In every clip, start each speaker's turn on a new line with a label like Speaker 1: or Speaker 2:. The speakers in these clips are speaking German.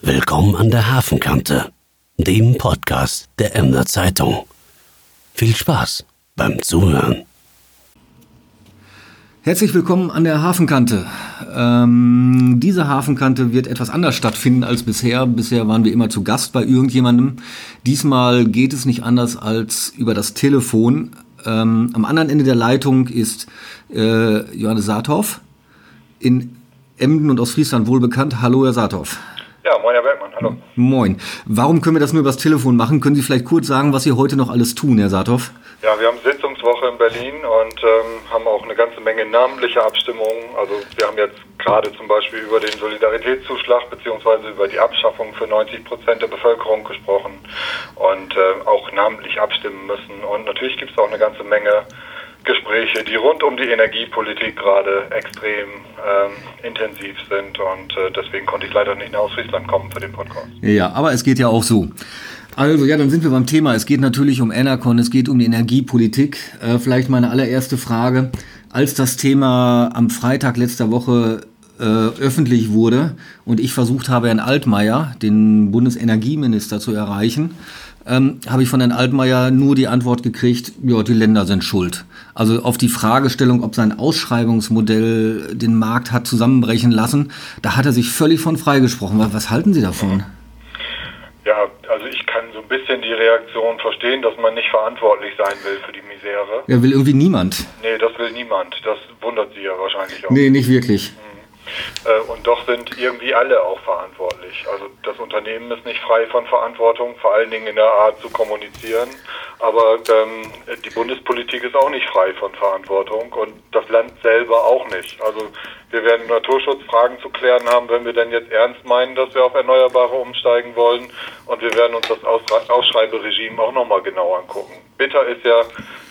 Speaker 1: Willkommen an der Hafenkante, dem Podcast der Emder Zeitung. Viel Spaß beim Zuhören.
Speaker 2: Herzlich willkommen an der Hafenkante. Ähm, diese Hafenkante wird etwas anders stattfinden als bisher. Bisher waren wir immer zu Gast bei irgendjemandem. Diesmal geht es nicht anders als über das Telefon. Ähm, am anderen Ende der Leitung ist äh, Johannes Saathoff, in Emden und Ostfriesland wohl bekannt. Hallo, Herr Saathoff.
Speaker 3: Ja, moin Herr Bergmann, hallo.
Speaker 2: Moin. Warum können wir das nur übers Telefon machen? Können Sie vielleicht kurz sagen, was Sie heute noch alles tun, Herr Saathoff?
Speaker 3: Ja, wir haben Sitzungswoche in Berlin und ähm, haben auch eine ganze Menge namentliche Abstimmungen. Also wir haben jetzt gerade zum Beispiel über den Solidaritätszuschlag beziehungsweise über die Abschaffung für 90 Prozent der Bevölkerung gesprochen und äh, auch namentlich abstimmen müssen. Und natürlich gibt es auch eine ganze Menge Gespräche, die rund um die Energiepolitik gerade extrem ähm, intensiv sind und äh, deswegen konnte ich leider nicht nach Ostfriesland kommen für den Podcast.
Speaker 2: Ja, aber es geht ja auch so. Also ja, dann sind wir beim Thema. Es geht natürlich um Enercon, es geht um die Energiepolitik. Äh, vielleicht meine allererste Frage. Als das Thema am Freitag letzter Woche äh, öffentlich wurde und ich versucht habe, Herrn Altmaier, den Bundesenergieminister, zu erreichen, ähm, habe ich von Herrn Altmaier nur die Antwort gekriegt, ja, die Länder sind schuld. Also auf die Fragestellung, ob sein Ausschreibungsmodell den Markt hat zusammenbrechen lassen, da hat er sich völlig von freigesprochen. Was, was halten Sie davon?
Speaker 3: Ja, also ich kann so ein bisschen die Reaktion verstehen, dass man nicht verantwortlich sein will für die Misere.
Speaker 2: Ja, will irgendwie niemand.
Speaker 3: Nee, das will niemand. Das wundert Sie ja wahrscheinlich auch.
Speaker 2: Nee, nicht wirklich.
Speaker 3: Äh, Und doch sind irgendwie alle auch verantwortlich. Also das Unternehmen ist nicht frei von Verantwortung, vor allen Dingen in der Art zu kommunizieren. Aber ähm, die Bundespolitik ist auch nicht frei von Verantwortung und das Land selber auch nicht. Also wir werden Naturschutzfragen zu klären haben, wenn wir denn jetzt ernst meinen, dass wir auf Erneuerbare umsteigen wollen. Und wir werden uns das Ausschreiberegime auch nochmal genau angucken. Bitter ist ja,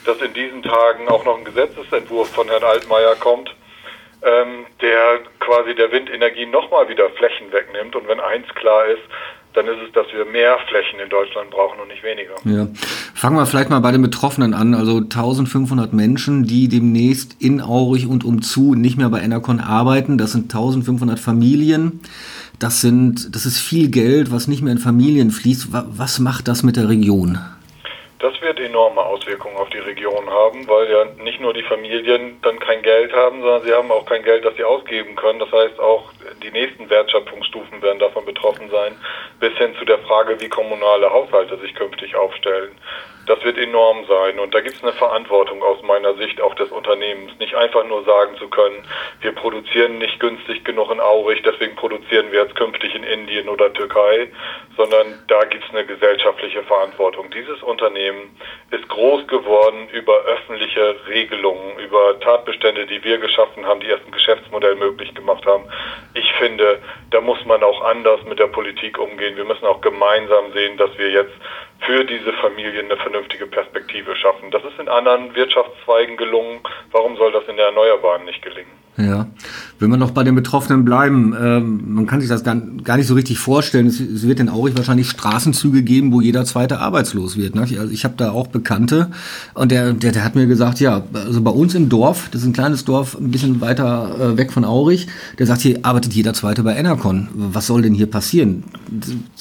Speaker 3: dass in diesen Tagen auch noch ein Gesetzesentwurf von Herrn Altmaier kommt, ähm, der quasi der Windenergie nochmal wieder Flächen wegnimmt. Und wenn eins klar ist, dann ist es, dass wir mehr Flächen in Deutschland brauchen und nicht weniger.
Speaker 2: Ja. Fangen wir vielleicht mal bei den Betroffenen an. Also 1500 Menschen, die demnächst in Aurich und umzu nicht mehr bei Enercon arbeiten. Das sind 1500 Familien. Das sind, das ist viel Geld, was nicht mehr in Familien fließt. Wa- Was macht das mit der Region?
Speaker 3: Wird enorme Auswirkungen auf die Region haben, weil ja nicht nur die Familien dann kein Geld haben, sondern sie haben auch kein Geld, das sie ausgeben können. Das heißt, auch die nächsten Wertschöpfungsstufen werden davon betroffen sein, bis hin zu der Frage, wie kommunale Haushalte sich künftig aufstellen. Das wird enorm sein und da gibt es eine Verantwortung aus meiner Sicht auch des Unternehmens. Nicht einfach nur sagen zu können, wir produzieren nicht günstig genug in Aurich, deswegen produzieren wir jetzt künftig in Indien oder Türkei, sondern da gibt es eine gesellschaftliche Verantwortung. Dieses Unternehmen ist groß geworden über öffentliche Regelungen, über Tatbestände, die wir geschaffen haben, die erst ein Geschäftsmodell möglich gemacht haben. Ich finde, da muss man auch anders mit der Politik umgehen. Wir müssen auch gemeinsam sehen, dass wir jetzt für diese Familien eine vernünftige Perspektive schaffen. Das ist in anderen Wirtschaftszweigen gelungen. Warum soll das in der Erneuerbaren nicht gelingen?
Speaker 2: Ja, wenn wir noch bei den Betroffenen bleiben, ähm, man kann sich das gar, gar nicht so richtig vorstellen. Es, es wird in Aurich wahrscheinlich Straßenzüge geben, wo jeder zweite arbeitslos wird. Ne? Also ich habe da auch Bekannte und der, der, der hat mir gesagt, ja, also bei uns im Dorf, das ist ein kleines Dorf, ein bisschen weiter äh, weg von Aurich, der sagt, hier arbeitet jeder zweite bei Enercon. Was soll denn hier passieren?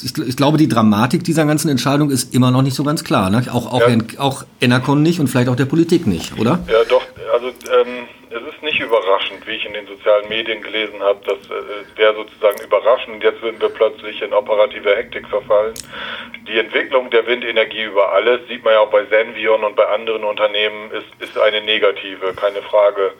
Speaker 2: Ich, ich glaube, die Dramatik dieser ganzen Entscheidung ist immer noch nicht so ganz klar. Ne? Auch, auch,
Speaker 3: Ja.
Speaker 2: Auch Enercon nicht und vielleicht auch der Politik nicht, oder?
Speaker 3: Ja, doch, also ähm, es ist nicht überraschend, wie ich in den sozialen Medien gelesen habe, das äh, wäre sozusagen überraschend. Jetzt würden wir plötzlich in operative Hektik verfallen. Die Entwicklung der Windenergie über alles, sieht man ja auch bei Senvion und bei anderen Unternehmen, ist, ist eine negative, keine Frage.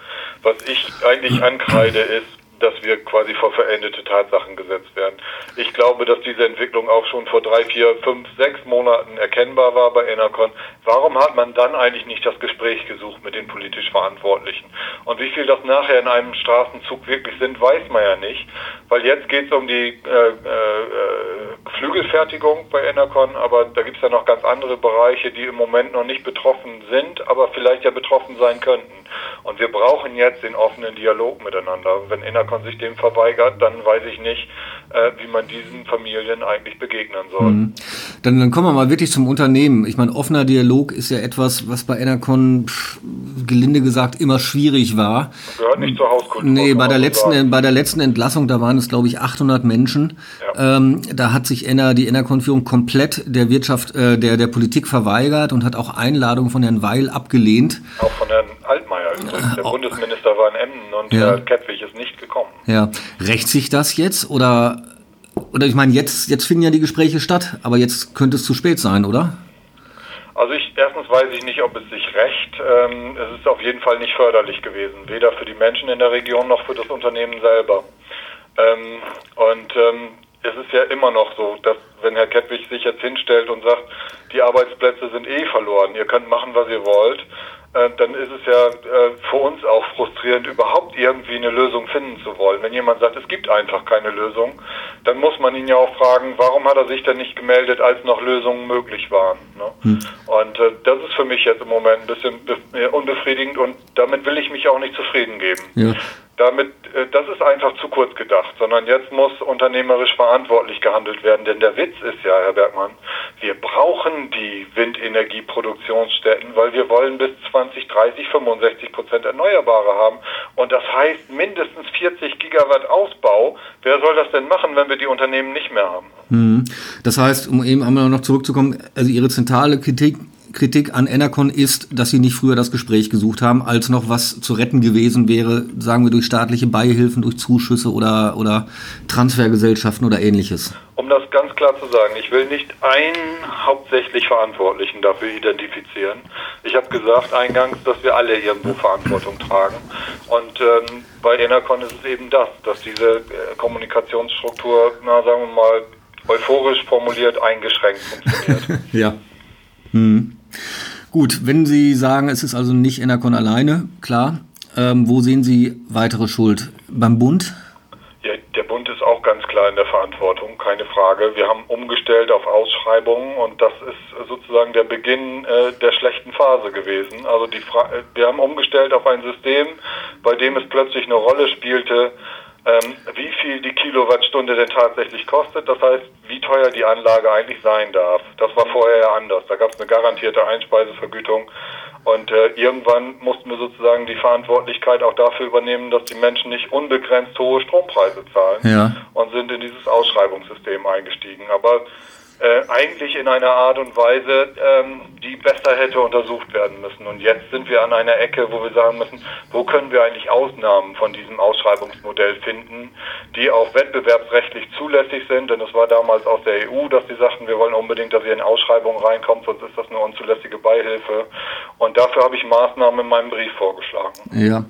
Speaker 3: Was ich eigentlich ankreide, ist, dass wir quasi vor verendete Tatsachen gesetzt werden. Ich glaube, dass diese Entwicklung auch schon vor drei, vier, fünf, sechs Monaten erkennbar war bei Enercon. Warum hat man dann eigentlich nicht das Gespräch gesucht mit den politisch Verantwortlichen? Und wie viel das nachher in einem Straßenzug wirklich sind, weiß man ja nicht. Weil jetzt geht es um die äh, äh, Flügelfertigung bei Enercon, aber da gibt es ja noch ganz andere Bereiche, die im Moment noch nicht betroffen sind, aber vielleicht ja betroffen sein könnten. Und wir brauchen jetzt den offenen Dialog miteinander. Wenn Enercon sich dem verweigert, dann weiß ich nicht, äh, wie man diesen Familien eigentlich begegnen soll.
Speaker 2: Dann, dann kommen wir mal wirklich zum Unternehmen. Ich meine, offener Dialog ist ja etwas, was bei Enercon pff, gelinde gesagt immer schwierig war.
Speaker 3: Gehört nicht zur Hauskultur.
Speaker 2: Nee, bei der, letzten,
Speaker 3: sagen.
Speaker 2: bei der letzten Entlassung, da waren es, glaube ich, 800 Menschen.
Speaker 3: Ja.
Speaker 2: Ähm, da hat sich Ener, die Enercon-Führung komplett der Wirtschaft, äh, der, der Politik verweigert und hat auch Einladungen von Herrn Weil abgelehnt.
Speaker 3: Auch von Herrn Altmaier übrigens. Der Bundesminister war in Emmen und
Speaker 2: Ja.
Speaker 3: Herr Kettwig ist nicht.
Speaker 2: Ja, rächt sich das jetzt oder oder ich meine, jetzt jetzt finden ja die Gespräche statt, aber jetzt könnte es zu spät sein, oder?
Speaker 3: Also ich erstens weiß ich nicht, ob es sich rächt. Ähm, es ist auf jeden Fall nicht förderlich gewesen, weder für die Menschen in der Region noch für das Unternehmen selber. Ähm, und ähm, es ist ja immer noch so, dass wenn Herr Kettwig sich jetzt hinstellt und sagt, die Arbeitsplätze sind eh verloren, ihr könnt machen, was ihr wollt, dann ist es ja äh, für uns auch frustrierend, überhaupt irgendwie eine Lösung finden zu wollen. Wenn jemand sagt, es gibt einfach keine Lösung, dann muss man ihn ja auch fragen, warum hat er sich denn nicht gemeldet, als noch Lösungen möglich waren. Ne? Und äh, das ist für mich jetzt im Moment ein bisschen be- äh, unbefriedigend und damit will ich mich auch nicht zufrieden geben.
Speaker 2: Ja.
Speaker 3: Damit, äh, das ist einfach zu kurz gedacht, sondern jetzt muss unternehmerisch verantwortlich gehandelt werden. Denn der Witz ist ja, Herr Bergmann, wir brauchen die Windenergieproduktionsstätten, weil wir wollen bis 2030 65 Prozent Erneuerbare haben. Und das heißt mindestens 40 Gigawatt Ausbau. Wer soll das denn machen, wenn wir die Unternehmen nicht mehr haben?
Speaker 2: Hm. Das heißt, um eben einmal noch zurückzukommen, also Ihre zentrale Kritik, Kritik an Enercon ist, dass Sie nicht früher das Gespräch gesucht haben, als noch was zu retten gewesen wäre, sagen wir durch staatliche Beihilfen, durch Zuschüsse oder, oder Transfergesellschaften oder ähnliches.
Speaker 3: Um das ganz klar zu sagen, ich will nicht einen hauptsächlich Verantwortlichen dafür identifizieren. Ich habe gesagt eingangs, dass wir alle irgendwo Verantwortung tragen. Und ähm, bei Enercon ist es eben das, dass diese äh, Kommunikationsstruktur, na sagen wir mal, euphorisch formuliert eingeschränkt funktioniert.
Speaker 2: Ja. Hm. Gut, wenn Sie sagen, es ist also nicht Enercon alleine, klar. Ähm, wo sehen Sie weitere Schuld? Beim Bund?
Speaker 3: Ja, der Bund ist auch ganz klar in der Verantwortung, keine Frage. Wir haben umgestellt auf Ausschreibungen und das ist sozusagen der Beginn äh, der schlechten Phase gewesen. Also wir haben umgestellt auf ein System, bei dem es plötzlich eine Rolle spielte, ähm, wie viel die Kilowattstunde denn tatsächlich kostet. Das heißt, wie teuer die Anlage eigentlich sein darf. Das war vorher ja anders. Da gab es eine garantierte Einspeisevergütung. Und äh, irgendwann mussten wir sozusagen die Verantwortlichkeit auch dafür übernehmen, dass die Menschen nicht unbegrenzt hohe Strompreise zahlen
Speaker 2: Ja.
Speaker 3: und sind in dieses Ausschreibungssystem eingestiegen. Aber äh, eigentlich in einer Art und Weise, ähm, die besser hätte untersucht werden müssen. Und jetzt sind wir an einer Ecke, wo wir sagen müssen, wo können wir eigentlich Ausnahmen von diesem Ausschreibungsmodell finden, die auch wettbewerbsrechtlich zulässig sind. Denn es war damals aus der EU, dass sie sagten, wir wollen unbedingt, dass ihr in Ausschreibungen reinkommt, sonst ist das eine unzulässige Beihilfe. Und dafür habe ich Maßnahmen in meinem Brief vorgeschlagen.
Speaker 2: Ja.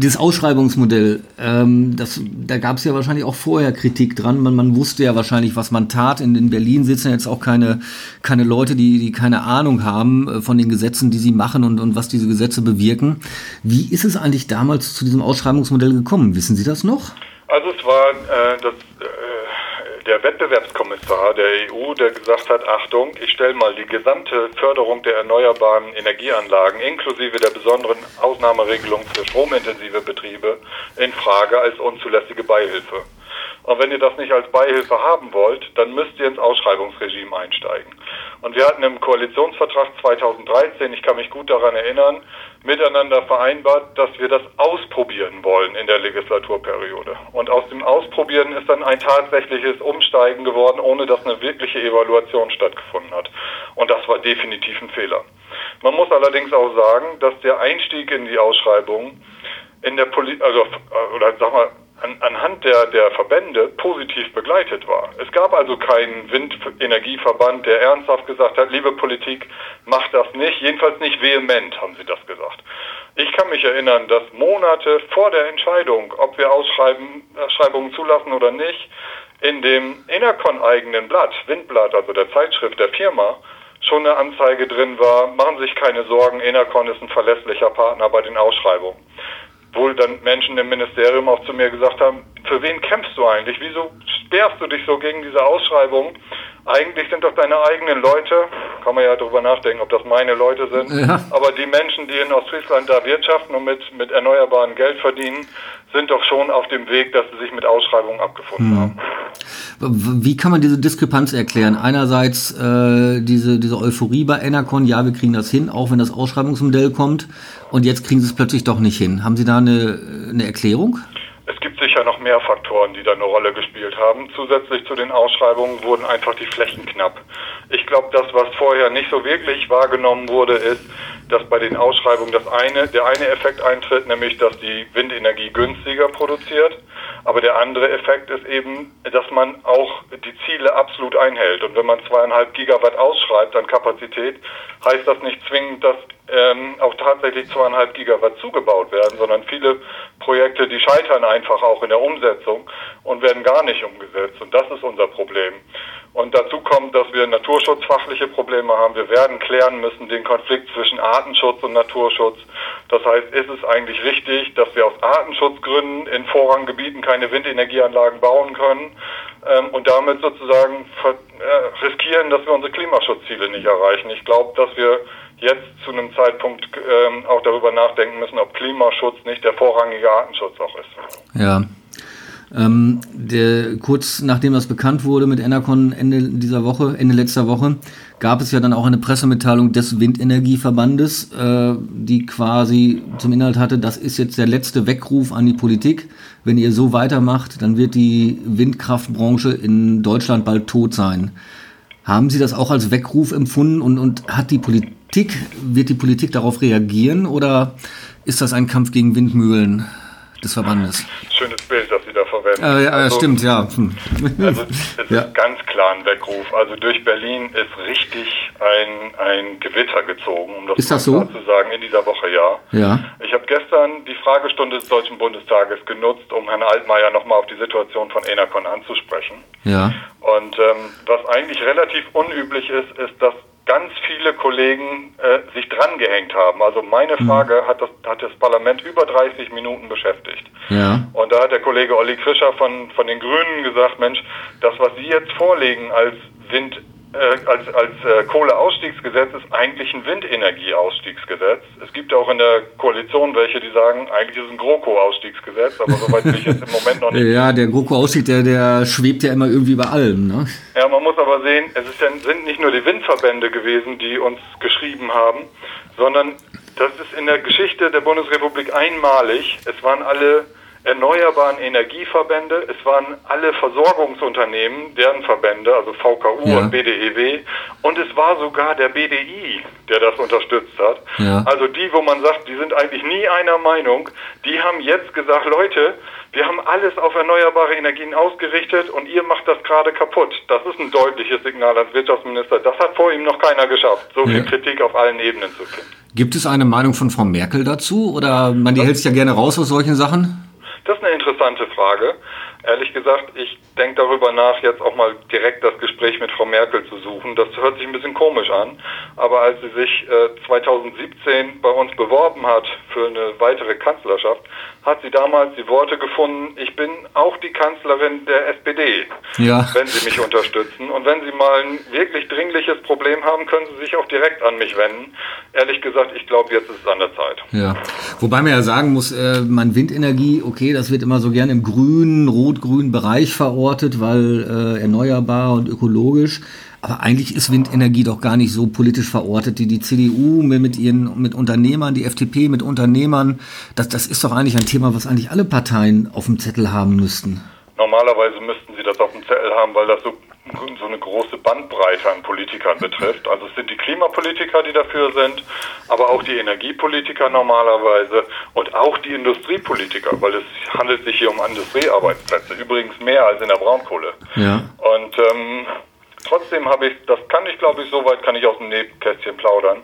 Speaker 2: Dieses Ausschreibungsmodell, ähm, das, da gab es ja wahrscheinlich auch vorher Kritik dran. Man, man wusste ja wahrscheinlich, was man tat. In, in Berlin sitzen jetzt auch keine, keine Leute, die, die keine Ahnung haben äh, von den Gesetzen, die sie machen und, und was diese Gesetze bewirken. Wie ist es eigentlich damals zu diesem Ausschreibungsmodell gekommen? Wissen Sie das noch?
Speaker 3: Also es war äh, das, der Wettbewerbskommissar der EU, der gesagt hat, Achtung, ich stelle mal die gesamte Förderung der erneuerbaren Energieanlagen inklusive der besonderen Ausnahmeregelung für stromintensive Betriebe in Frage als unzulässige Beihilfe. Und wenn ihr das nicht als Beihilfe haben wollt, dann müsst ihr ins Ausschreibungsregime einsteigen. Und wir hatten im Koalitionsvertrag 2013, ich kann mich gut daran erinnern, miteinander vereinbart, dass wir das ausprobieren wollen in der Legislaturperiode. Und aus dem Ausprobieren ist dann ein tatsächliches Umsteigen geworden, ohne dass eine wirkliche Evaluation stattgefunden hat. Und das war definitiv ein Fehler. Man muss allerdings auch sagen, dass der Einstieg in die Ausschreibung in der Poli also oder sag mal an, anhand der, der Verbände positiv begleitet war. Es gab also keinen Windenergieverband, der ernsthaft gesagt hat, liebe Politik, macht das nicht, jedenfalls nicht vehement, haben sie das gesagt. Ich kann mich erinnern, dass Monate vor der Entscheidung, ob wir Ausschreibungen zulassen oder nicht, in dem Enercon-eigenen Blatt, Windblatt, also der Zeitschrift der Firma, schon eine Anzeige drin war, machen sich keine Sorgen, Enercon ist ein verlässlicher Partner bei den Ausschreibungen wohl dann Menschen im Ministerium auch zu mir gesagt haben, für wen kämpfst du eigentlich? Wieso sperrst du dich so gegen diese Ausschreibung? Eigentlich sind doch deine eigenen Leute, kann man ja darüber nachdenken, ob das meine Leute sind,
Speaker 2: Ja.
Speaker 3: aber die Menschen, die in Ostfriesland da wirtschaften und mit, mit erneuerbaren Geld verdienen, sind doch schon auf dem Weg, dass sie sich mit Ausschreibungen abgefunden haben.
Speaker 2: Wie kann man diese Diskrepanz erklären? Einerseits äh, diese, diese Euphorie bei Enercon, ja, wir kriegen das hin, auch wenn das Ausschreibungsmodell kommt. Und jetzt kriegen sie es plötzlich doch nicht hin. Haben Sie da eine, eine Erklärung?
Speaker 3: Es gibt sicher noch mehr Faktoren, die da eine Rolle gespielt haben. Zusätzlich zu den Ausschreibungen wurden einfach die Flächen knapp. Ich glaube, das, was vorher nicht so wirklich wahrgenommen wurde, ist, dass bei den Ausschreibungen das eine, der eine Effekt eintritt, nämlich dass die Windenergie günstiger produziert. Aber der andere Effekt ist eben, dass man auch die Ziele absolut einhält. Und wenn man zweieinhalb Gigawatt ausschreibt an Kapazität, heißt das nicht zwingend, dass ähm, auch tatsächlich zweieinhalb Gigawatt zugebaut werden, sondern viele Projekte, die scheitern einfach auch in der Umsetzung und werden gar nicht umgesetzt. Und das ist unser Problem. Und dazu kommt, dass wir naturschutzfachliche Probleme haben. Wir werden klären müssen den Konflikt zwischen Artenschutz und Naturschutz. Das heißt, ist es eigentlich richtig, dass wir aus Artenschutzgründen in Vorranggebieten keine Windenergieanlagen bauen können ähm, und damit sozusagen äh, riskieren, dass wir unsere Klimaschutzziele nicht erreichen? Ich glaube, dass wir jetzt zu einem Zeitpunkt ähm, auch darüber nachdenken müssen, ob Klimaschutz nicht der vorrangige Artenschutz auch ist.
Speaker 2: Ja. Ähm, der, kurz nachdem das bekannt wurde mit Enercon Ende dieser Woche, Ende letzter Woche, gab es ja dann auch eine Pressemitteilung des Windenergieverbandes, äh, die quasi zum Inhalt hatte, das ist jetzt der letzte Weckruf an die Politik. Wenn ihr so weitermacht, dann wird die Windkraftbranche in Deutschland bald tot sein. Haben Sie das auch als Weckruf empfunden und, und hat die Politik, wird die Politik darauf reagieren oder ist das ein Kampf gegen Windmühlen des Verbandes?
Speaker 3: Schönes Bild, das Sie da verwenden.
Speaker 2: Äh, ja, also, stimmt, ja.
Speaker 3: Also es ja. ist ganz klar ein Weckruf. Also durch Berlin ist richtig ein, ein Gewitter gezogen, um das,
Speaker 2: ist das so?
Speaker 3: zu sagen, in dieser Woche, ja.
Speaker 2: ja.
Speaker 3: Ich habe gestern die Fragestunde des Deutschen Bundestages genutzt, um Herrn Altmaier nochmal auf die Situation von Enercon anzusprechen.
Speaker 2: Ja.
Speaker 3: Und ähm, was eigentlich relativ unüblich ist, ist, dass ganz viele Kollegen äh, sich drangehängt haben. Also meine mhm. Frage hat, das, hat das Parlament über 30 Minuten beschäftigt.
Speaker 2: Ja.
Speaker 3: Und da hat der Kollege Olli Krischer von, von den Grünen gesagt, Mensch, das, was Sie jetzt vorlegen als Wind äh, als, als äh, Kohleausstiegsgesetz ist eigentlich ein Windenergieausstiegsgesetz. Es gibt auch in der Koalition welche, die sagen, eigentlich ist es ein GroKo-Ausstiegsgesetz, aber soweit will ich jetzt im Moment noch nicht.
Speaker 2: Ja, der GroKo-Ausstieg, der, der schwebt ja immer irgendwie über allem. Ne?
Speaker 3: Ja, man muss aber sehen, es ist ja, sind nicht nur die Windverbände gewesen, die uns geschrieben haben, sondern das ist in der Geschichte der Bundesrepublik einmalig. Es waren alle erneuerbaren Energieverbände, es waren alle Versorgungsunternehmen, deren Verbände, also VKU ja. und BDEW, und es war sogar der BDI, der das unterstützt hat.
Speaker 2: Ja.
Speaker 3: Also die, wo man sagt, die sind eigentlich nie einer Meinung, die haben jetzt gesagt, Leute, wir haben alles auf erneuerbare Energien ausgerichtet und ihr macht das gerade kaputt. Das ist ein deutliches Signal als Wirtschaftsminister. Das hat vor ihm noch keiner geschafft, so viel ja. Kritik auf allen Ebenen zu finden.
Speaker 2: Gibt es eine Meinung von Frau Merkel dazu? Oder man die hält sich ja gerne raus aus solchen Sachen?
Speaker 3: Das ist eine interessante Frage. Ehrlich gesagt, ich denke darüber nach, jetzt auch mal direkt das Gespräch mit Frau Merkel zu suchen. Das hört sich ein bisschen komisch an, aber als sie sich äh, 2017 bei uns beworben hat für eine weitere Kanzlerschaft, hat sie damals die Worte gefunden, ich bin auch die Kanzlerin der SPD,
Speaker 2: ja.
Speaker 3: wenn Sie mich unterstützen. Und wenn Sie mal ein wirklich dringliches Problem haben, können Sie sich auch direkt an mich wenden. Ehrlich gesagt, ich glaube, jetzt ist es an der Zeit.
Speaker 2: Ja, wobei man ja sagen muss, äh, man Windenergie, okay, das wird immer so gerne im grünen, rot-grünen Bereich verortet, weil äh, erneuerbar und ökologisch. Aber eigentlich ist Windenergie doch gar nicht so politisch verortet. Die, die CDU mit ihren mit Unternehmern, die FDP mit Unternehmern, das, das ist doch eigentlich ein Thema, was eigentlich alle Parteien auf dem Zettel haben müssten.
Speaker 3: Normalerweise müssten sie das auf dem Zettel haben, weil das so, so eine große Bandbreite an Politikern betrifft. Also es sind die Klimapolitiker, die dafür sind, aber auch die Energiepolitiker normalerweise und auch die Industriepolitiker, weil es handelt sich hier um Industriearbeitsplätze. Übrigens mehr als in der Braunkohle.
Speaker 2: Ja.
Speaker 3: Und ähm, Trotzdem habe ich, das kann ich glaube ich, soweit kann ich aus dem Nebenkästchen plaudern,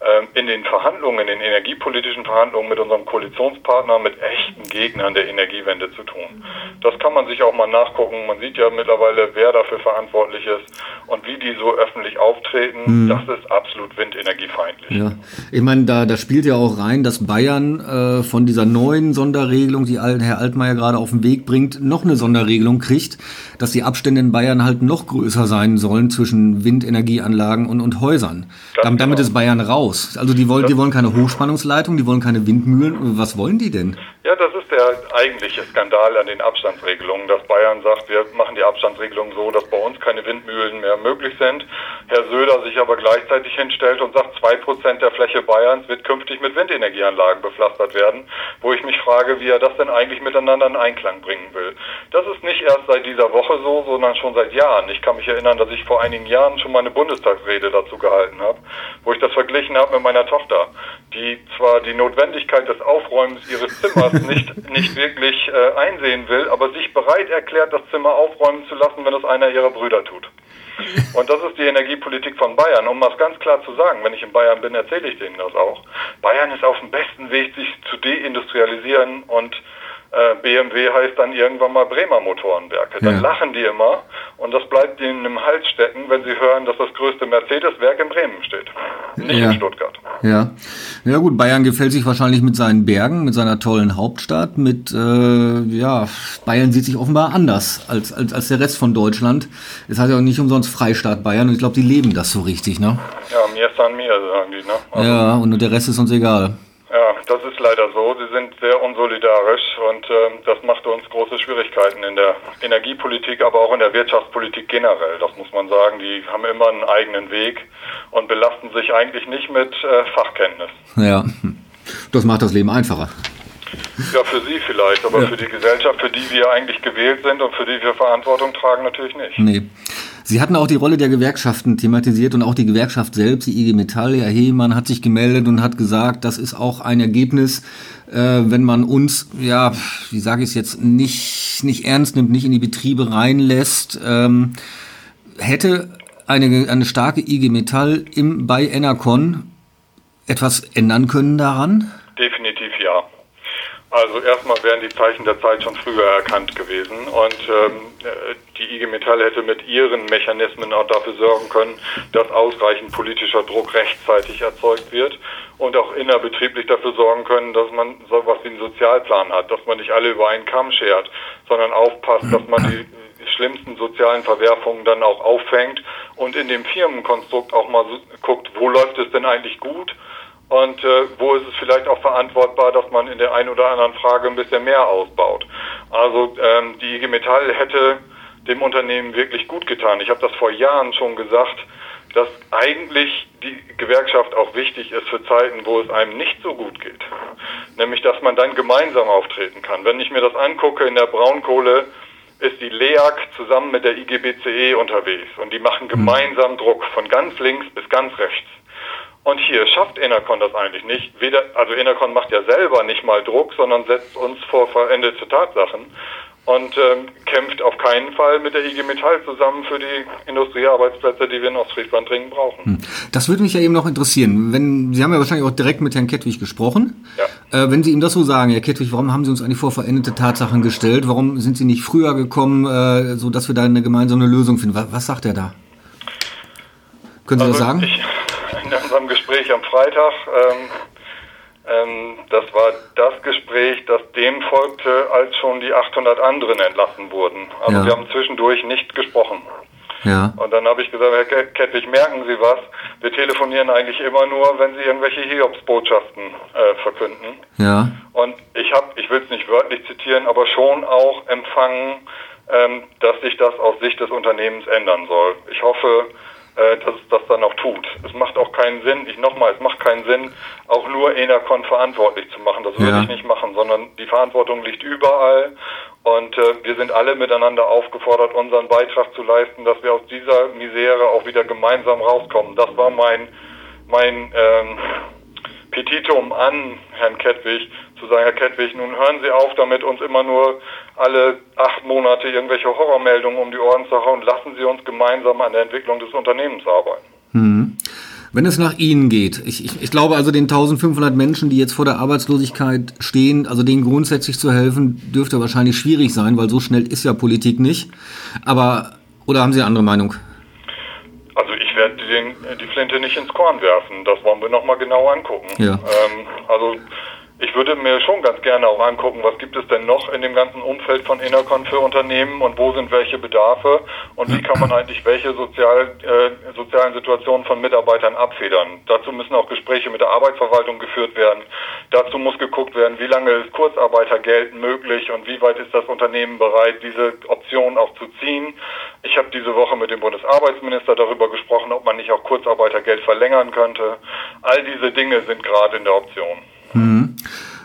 Speaker 3: ähm, in den Verhandlungen, in den energiepolitischen Verhandlungen mit unserem Koalitionspartner, mit echten Gegnern der Energiewende zu tun. Das kann man sich auch mal nachgucken. Man sieht ja mittlerweile, wer dafür verantwortlich ist und wie die so öffentlich auftreten. Mhm. Das ist absolut windenergiefeindlich.
Speaker 2: Ja, ich meine, da, da spielt ja auch rein, dass Bayern äh, von dieser neuen Sonderregelung, die Herr Altmaier gerade auf den Weg bringt, noch eine Sonderregelung kriegt, dass die Abstände in Bayern halt noch größer sein sollen zwischen Windenergieanlagen und, und Häusern. Damit, damit genau. ist Bayern raus. Also die wollen, die wollen keine Hochspannungsleitung, die wollen keine Windmühlen. Was wollen die denn?
Speaker 3: Ja, das ist der eigentliche Skandal an den Abstandsregelungen, dass Bayern sagt, wir machen die Abstandsregelungen so, dass bei uns keine Windmühlen mehr möglich sind. Herr Söder sich aber gleichzeitig hinstellt und sagt, zwei Prozent der Fläche Bayerns wird künftig mit Windenergieanlagen bepflastert werden, wo ich mich frage, wie er das denn eigentlich miteinander in Einklang bringen will. Das ist nicht erst seit dieser Woche so, sondern schon seit Jahren. Ich kann mich erinnern, dass ich vor einigen Jahren schon mal eine Bundestagsrede dazu gehalten habe, wo ich das verglichen habe mit meiner Tochter, die zwar die Notwendigkeit des Aufräumens ihres Zimmers nicht, nicht wirklich äh, einsehen will, aber sich bereit erklärt, das Zimmer aufräumen zu lassen, wenn es einer ihrer Brüder tut. Und das ist die Energiepolitik von Bayern. Um mal ganz klar zu sagen, wenn ich in Bayern bin, erzähle ich denen das auch. Bayern ist auf dem besten Weg, sich zu deindustrialisieren und äh, BMW heißt dann irgendwann mal Bremer Motorenwerke. Dann ja. lachen die immer und das bleibt ihnen im Hals stecken, wenn sie hören, dass das größte Mercedes-Werk in Bremen steht. Nicht ja. in Stuttgart.
Speaker 2: Ja. Ja gut, Bayern gefällt sich wahrscheinlich mit seinen Bergen, mit seiner tollen Hauptstadt, mit äh, ja, Bayern sieht sich offenbar anders als, als, als der Rest von Deutschland. Es hat ja auch nicht umsonst Freistaat Bayern und ich glaube, die leben das so richtig, ne?
Speaker 3: Ja, mir ist an mir, sagen die, ne?
Speaker 2: Also ja, und der Rest ist uns egal.
Speaker 3: Ja, das ist leider so. Sie sind sehr unsolidarisch und äh, das macht uns große Schwierigkeiten in der Energiepolitik, aber auch in der Wirtschaftspolitik generell. Das muss man sagen. Die haben immer einen eigenen Weg und belasten sich eigentlich nicht mit äh, Fachkenntnis.
Speaker 2: Ja, das macht das Leben einfacher.
Speaker 3: Ja, für Sie vielleicht, aber ja. für die Gesellschaft, für die wir eigentlich gewählt sind und für die wir Verantwortung tragen, natürlich nicht.
Speaker 2: Nee. Sie hatten auch die Rolle der Gewerkschaften thematisiert und auch die Gewerkschaft selbst, die IG Metall. Herr Heemann hat sich gemeldet und hat gesagt, das ist auch ein Ergebnis, äh, wenn man uns, ja, wie sage ich es jetzt, nicht, nicht ernst nimmt, nicht in die Betriebe reinlässt. Ähm, hätte eine, eine starke IG Metall im, bei Enercon etwas ändern können daran?
Speaker 3: Definitiv ja. Also erstmal wären die Zeichen der Zeit schon früher erkannt gewesen und ähm, die IG Metall hätte mit ihren Mechanismen auch dafür sorgen können, dass ausreichend politischer Druck rechtzeitig erzeugt wird und auch innerbetrieblich dafür sorgen können, dass man so was wie einen Sozialplan hat, dass man nicht alle über einen Kamm schert, sondern aufpasst, dass man die schlimmsten sozialen Verwerfungen dann auch auffängt und in dem Firmenkonstrukt auch mal guckt, wo läuft es denn eigentlich gut und äh, wo ist es vielleicht auch verantwortbar, dass man in der einen oder anderen Frage ein bisschen mehr ausbaut. Also ähm, die IG Metall hätte dem Unternehmen wirklich gut getan. Ich habe das vor Jahren schon gesagt, dass eigentlich die Gewerkschaft auch wichtig ist für Zeiten, wo es einem nicht so gut geht. Nämlich, dass man dann gemeinsam auftreten kann. Wenn ich mir das angucke, in der Braunkohle ist die LEAG zusammen mit der IGBCE unterwegs und die machen hm. gemeinsam Druck von ganz links bis ganz rechts. Und hier schafft Enercon das eigentlich nicht. Weder, also Enercon macht ja selber nicht mal Druck, sondern setzt uns vor verendete Tatsachen und ähm, kämpft auf keinen Fall mit der IG Metall zusammen für die Industriearbeitsplätze, die wir in Ostfriesland dringend brauchen. Hm.
Speaker 2: Das würde mich ja eben noch interessieren. Wenn Sie haben ja wahrscheinlich auch direkt mit Herrn Kettwig gesprochen. Ja. Äh, wenn Sie ihm das so sagen, Herr Kettwig, warum haben Sie uns eigentlich vor verendete Tatsachen gestellt? Warum sind Sie nicht früher gekommen, äh, so dass wir da eine gemeinsame Lösung finden? Was, was sagt er da? Können Sie also das sagen?
Speaker 3: Ich, in unserem Gespräch am Freitag, ähm, ähm, das war das Gespräch, das dem folgte, als schon die 800 anderen entlassen wurden. Also ja. wir haben zwischendurch nicht gesprochen. Ja. Und dann habe ich gesagt, Herr Kettwig, merken Sie was? Wir telefonieren eigentlich immer nur, wenn Sie irgendwelche Hiobsbotschaften äh, verkünden. Ja. Und ich habe, ich will es nicht wörtlich zitieren, aber schon auch empfangen, ähm, dass sich das aus Sicht des Unternehmens ändern soll. Ich hoffe, äh, dass es das dann auch tut. Es macht auch keinen Sinn, ich nochmal, es macht keinen Sinn, auch nur Enercon verantwortlich zu machen. Das würde ja. ich nicht machen, sondern die Verantwortung liegt überall und äh, wir sind alle miteinander aufgefordert, unseren Beitrag zu leisten, dass wir aus dieser Misere auch wieder gemeinsam rauskommen. Das war mein, mein ähm, Petitum an Herrn Kettwig, zu sagen, Herr Kettwig, nun hören Sie auf, damit uns immer nur alle acht Monate irgendwelche Horrormeldungen um die Ohren zu hauen. Lassen Sie uns gemeinsam an der Entwicklung des Unternehmens arbeiten.
Speaker 2: Hm. Wenn es nach Ihnen geht, ich, ich, ich, glaube also den 1500 Menschen, die jetzt vor der Arbeitslosigkeit stehen, also denen grundsätzlich zu helfen, dürfte wahrscheinlich schwierig sein, weil so schnell ist ja Politik nicht. Aber, oder haben Sie eine andere Meinung?
Speaker 3: Also ich werde die Flinte nicht ins Korn werfen. Das wollen wir nochmal genau angucken. Ja. Ähm, also ich würde mir schon ganz gerne auch angucken, was gibt es denn noch in dem ganzen Umfeld von Innercon für Unternehmen und wo sind welche Bedarfe und wie kann man eigentlich welche sozial, äh, sozialen Situationen von Mitarbeitern abfedern. Dazu müssen auch Gespräche mit der Arbeitsverwaltung geführt werden. Dazu muss geguckt werden, wie lange ist Kurzarbeitergeld möglich und wie weit ist das Unternehmen bereit, diese Option auch zu ziehen. Ich habe diese Woche mit dem Bundesarbeitsminister darüber gesprochen, ob man nicht auch Kurzarbeitergeld verlängern könnte. All diese Dinge sind gerade in der Option.
Speaker 2: Mhm.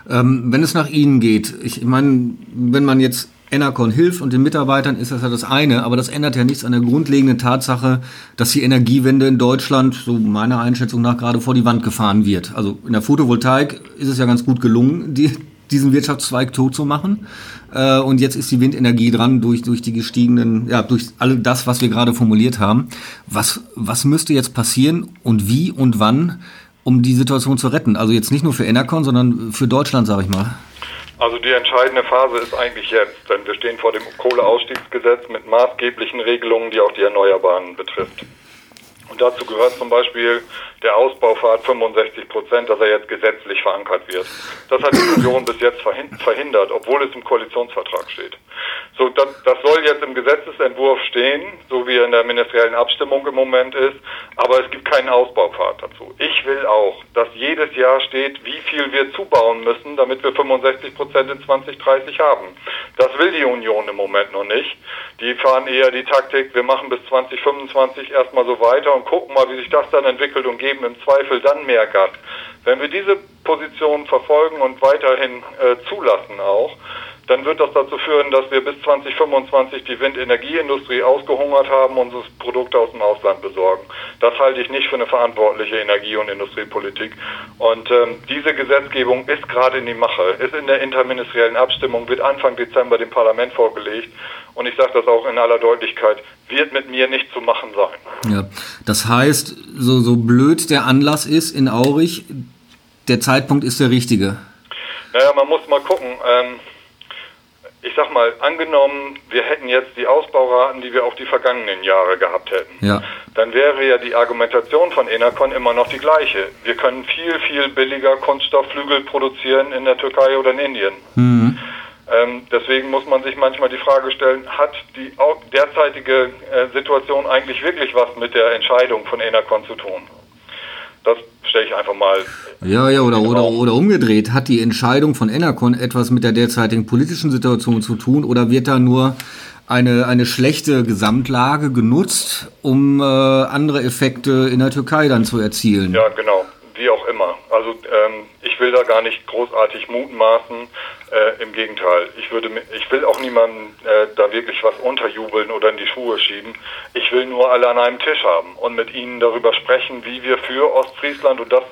Speaker 2: Ähm, wenn es nach Ihnen geht, ich meine, wenn man jetzt Enercon hilft und den Mitarbeitern ist das ja das eine, aber das ändert ja nichts an der grundlegenden Tatsache, dass die Energiewende in Deutschland, so meiner Einschätzung nach, gerade vor die Wand gefahren wird. Also in der Photovoltaik ist es ja ganz gut gelungen, die, diesen Wirtschaftszweig tot zu machen. Äh, und jetzt ist die Windenergie dran durch, durch die gestiegenen, ja, durch all das, was wir gerade formuliert haben. Was, was müsste jetzt passieren und wie und wann, um die Situation zu retten? Also jetzt nicht nur für Enercon, sondern für Deutschland, sage ich mal.
Speaker 3: Also die entscheidende Phase ist eigentlich jetzt, denn wir stehen vor dem Kohleausstiegsgesetz mit maßgeblichen Regelungen, die auch die Erneuerbaren betrifft. Und dazu gehört zum Beispiel der Ausbaufahrt 65 Prozent, dass er jetzt gesetzlich verankert wird. Das hat die Union bis jetzt verhindert, obwohl es im Koalitionsvertrag steht. So, das, das soll jetzt im Gesetzesentwurf stehen, so wie er in der ministeriellen Abstimmung im Moment ist, aber es gibt keinen Ausbaupfad dazu. Ich will auch, dass jedes Jahr steht, wie viel wir zubauen müssen, damit wir 65 Prozent in 2030 haben. Das will die Union im Moment noch nicht. Die fahren eher die Taktik, wir machen bis 2025 erstmal so weiter und gucken mal, wie sich das dann entwickelt und geben im Zweifel dann mehr Gas. Wenn wir diese Position verfolgen und weiterhin äh, zulassen auch, dann wird das dazu führen, dass wir bis 2025 die Windenergieindustrie ausgehungert haben und uns Produkte aus dem Ausland besorgen. Das halte ich nicht für eine verantwortliche Energie- und Industriepolitik. Und ähm, diese Gesetzgebung ist gerade in die Mache, ist in der interministeriellen Abstimmung, wird Anfang Dezember dem Parlament vorgelegt. Und ich sage das auch in aller Deutlichkeit, wird mit mir nicht zu machen sein.
Speaker 2: Ja, das heißt, so, so blöd der Anlass ist in Aurich, der Zeitpunkt ist der richtige.
Speaker 3: Naja, man muss mal gucken. Ähm, ich sag mal, angenommen, wir hätten jetzt die Ausbauraten, die wir auch die vergangenen Jahre gehabt hätten,
Speaker 2: ja.
Speaker 3: dann wäre ja die Argumentation von Enercon immer noch die gleiche. Wir können viel, viel billiger Kunststoffflügel produzieren in der Türkei oder in Indien. Mhm. Ähm, deswegen muss man sich manchmal die Frage stellen, hat die derzeitige äh, Situation eigentlich wirklich was mit der Entscheidung von Enercon zu tun? Das stelle ich einfach mal.
Speaker 2: Ja, ja, oder, oder, oder umgedreht. Hat die Entscheidung von Enercon etwas mit der derzeitigen politischen Situation zu tun oder wird da nur eine, eine schlechte Gesamtlage genutzt, um äh, andere Effekte in der Türkei dann zu erzielen?
Speaker 3: Ja, genau. Wie auch immer. Also ähm, ich will da gar nicht großartig mutmaßen. Äh, Im Gegenteil. Ich würde, ich will auch niemandem äh, da wirklich was unterjubeln oder in die Schuhe schieben. Ich will nur alle an einem Tisch haben und mit ihnen darüber sprechen, wie wir für Ostfriesland und das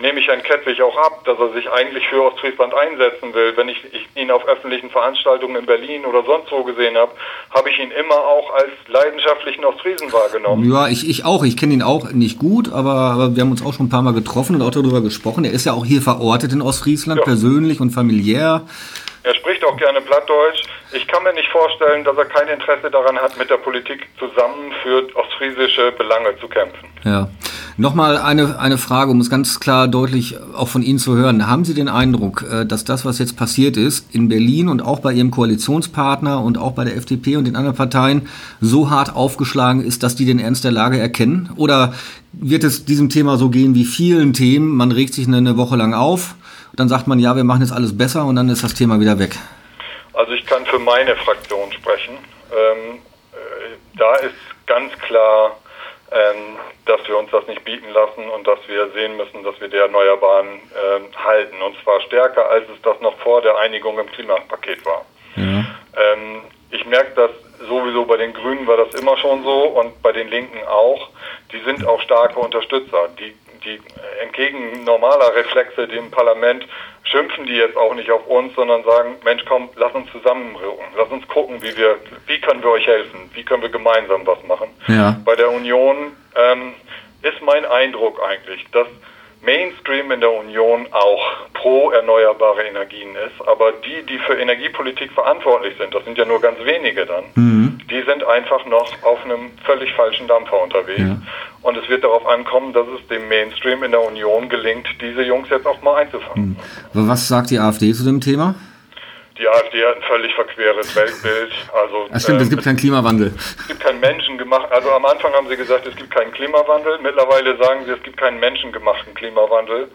Speaker 3: nehme ich Herrn Kettwig auch ab, dass er sich eigentlich für Ostfriesland einsetzen will. Wenn ich, ich, ihn auf öffentlichen Veranstaltungen in Berlin oder sonst wo gesehen habe, habe ich ihn immer auch als leidenschaftlichen Ostfriesen wahrgenommen.
Speaker 2: Ja, ich, ich auch. Ich kenne ihn auch nicht gut, aber, aber, wir haben uns auch schon ein paar Mal getroffen und auch darüber gesprochen. Er ist ja auch hier verortet in Ostfriesland, ja. persönlich und familiär.
Speaker 3: Er spricht auch gerne Plattdeutsch. Ich kann mir nicht vorstellen, dass er kein Interesse daran hat, mit der Politik zusammen für ostfriesische Belange zu kämpfen.
Speaker 2: Ja. Nochmal eine, eine Frage, um es ganz klar deutlich auch von Ihnen zu hören. Haben Sie den Eindruck, äh, dass das, was jetzt passiert ist, in Berlin und auch bei Ihrem Koalitionspartner und auch bei der FDP und den anderen Parteien so hart aufgeschlagen ist, dass die den Ernst der Lage erkennen? Oder wird es diesem Thema so gehen wie vielen Themen? Man regt sich eine Woche lang auf, dann sagt man, ja, wir machen jetzt alles besser und dann ist das Thema wieder weg.
Speaker 3: Also ich kann für meine Fraktion sprechen. Ähm, äh, da ist ganz klar, ähm, dass wir uns das nicht bieten lassen und dass wir sehen müssen, dass wir die Erneuerbaren äh, halten. Und zwar stärker, als es das noch vor der Einigung im Klimapaket war. Ja. Ähm, ich merke das sowieso bei den Grünen war das immer schon so und bei den Linken auch. Die sind auch starke Unterstützer. Die, die entgegen normaler Reflexe dem Parlament schimpfen die jetzt auch nicht auf uns, sondern sagen, Mensch, komm, lass uns zusammenrücken, lass uns gucken, wie wir, wie können wir euch helfen, wie können wir gemeinsam was machen.
Speaker 2: Ja.
Speaker 3: Bei der Union ähm, ist mein Eindruck eigentlich, dass Mainstream in der Union auch pro erneuerbare Energien ist, aber die, die für Energiepolitik verantwortlich sind, das sind ja nur ganz wenige dann, mhm. Die sind einfach noch auf einem völlig falschen Dampfer unterwegs. Ja. Und es wird darauf ankommen, dass es dem Mainstream in der Union gelingt, diese Jungs jetzt auch mal einzufangen.
Speaker 2: Hm. Was sagt die AfD zu dem Thema?
Speaker 3: Die AfD hat ein völlig verqueres Weltbild. Also,
Speaker 2: das stimmt, äh, es gibt keinen Klimawandel.
Speaker 3: Es gibt keinen menschengemachten, also am Anfang haben sie gesagt, es gibt keinen Klimawandel. Mittlerweile sagen sie, es gibt keinen menschengemachten Klimawandel.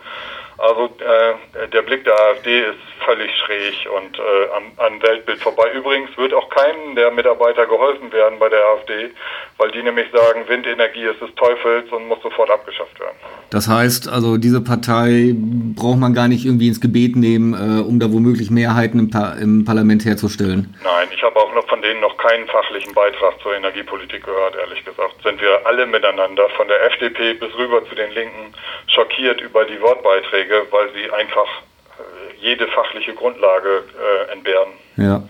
Speaker 3: Also äh, der Blick der AfD ist völlig schräg und äh, am, am Weltbild vorbei. Übrigens wird auch keinem der Mitarbeiter geholfen werden bei der AfD, weil die nämlich sagen, Windenergie ist des Teufels und muss sofort abgeschafft werden.
Speaker 2: Das heißt also, diese Partei braucht man gar nicht irgendwie ins Gebet nehmen, äh, um da womöglich Mehrheiten im, pa im Parlament herzustellen.
Speaker 3: Nein, ich habe auch noch von denen noch keinen fachlichen Beitrag zur Energiepolitik gehört, ehrlich gesagt. Sind wir alle miteinander, von der FDP bis rüber zu den Linken, schockiert über die Wortbeiträge Anträge, weil sie einfach äh, jede fachliche Grundlage äh, entbehren.
Speaker 2: Ja.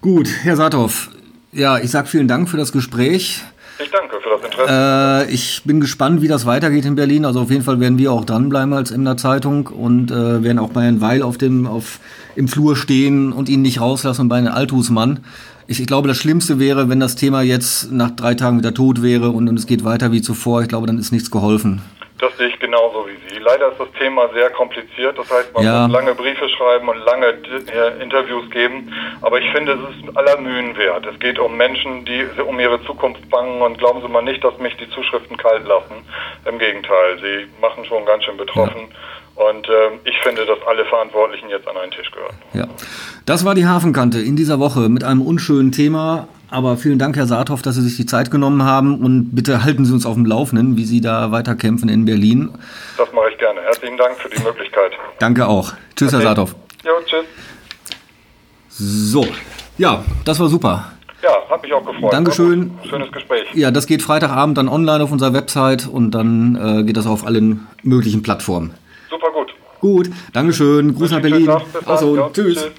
Speaker 2: Gut, Herr Saathoff, ja, ich sage vielen Dank für das Gespräch.
Speaker 3: Ich danke für das Interesse.
Speaker 2: Äh, ich bin gespannt, wie das weitergeht in Berlin. Also auf jeden Fall werden wir auch dranbleiben als Emder Zeitung und äh, werden auch bei Herrn Weil auf dem, auf, im Flur stehen und ihn nicht rauslassen bei einem Althusmann. Ich, ich, glaube, das Schlimmste wäre, wenn das Thema jetzt nach drei Tagen wieder tot wäre und, und es geht weiter wie zuvor. Ich glaube, dann ist nichts geholfen.
Speaker 3: Das sehe ich genauso wie Sie. Leider ist das Thema sehr kompliziert. Das heißt, man ja. muss lange Briefe schreiben und lange äh, Interviews geben. Aber ich finde, es ist aller Mühen wert. Es geht um Menschen, die um ihre Zukunft bangen. Und glauben Sie mal nicht, dass mich die Zuschriften kalt lassen. Im Gegenteil, sie machen schon ganz schön betroffen. Ja. Und äh, ich finde, dass alle Verantwortlichen jetzt an einen Tisch gehören.
Speaker 2: Ja. Das war die Hafenkante in dieser Woche mit einem unschönen Thema, aber vielen Dank, Herr Saathoff, dass Sie sich die Zeit genommen haben und bitte halten Sie uns auf dem Laufenden, wie Sie da weiterkämpfen in Berlin.
Speaker 3: Das mache ich gerne. Herzlichen Dank für die Möglichkeit.
Speaker 2: Danke auch. Tschüss, okay. Herr Saathoff.
Speaker 3: Jo, tschüss.
Speaker 2: So, ja, das war super.
Speaker 3: Ja, hat mich auch gefreut.
Speaker 2: Dankeschön.
Speaker 3: Schönes Gespräch.
Speaker 2: Ja, das geht Freitagabend dann online auf unserer Website und dann äh, geht das auf allen möglichen Plattformen.
Speaker 3: Super gut.
Speaker 2: Gut, Dankeschön. Gruß nach Berlin. Achso, tschüss. tschüss.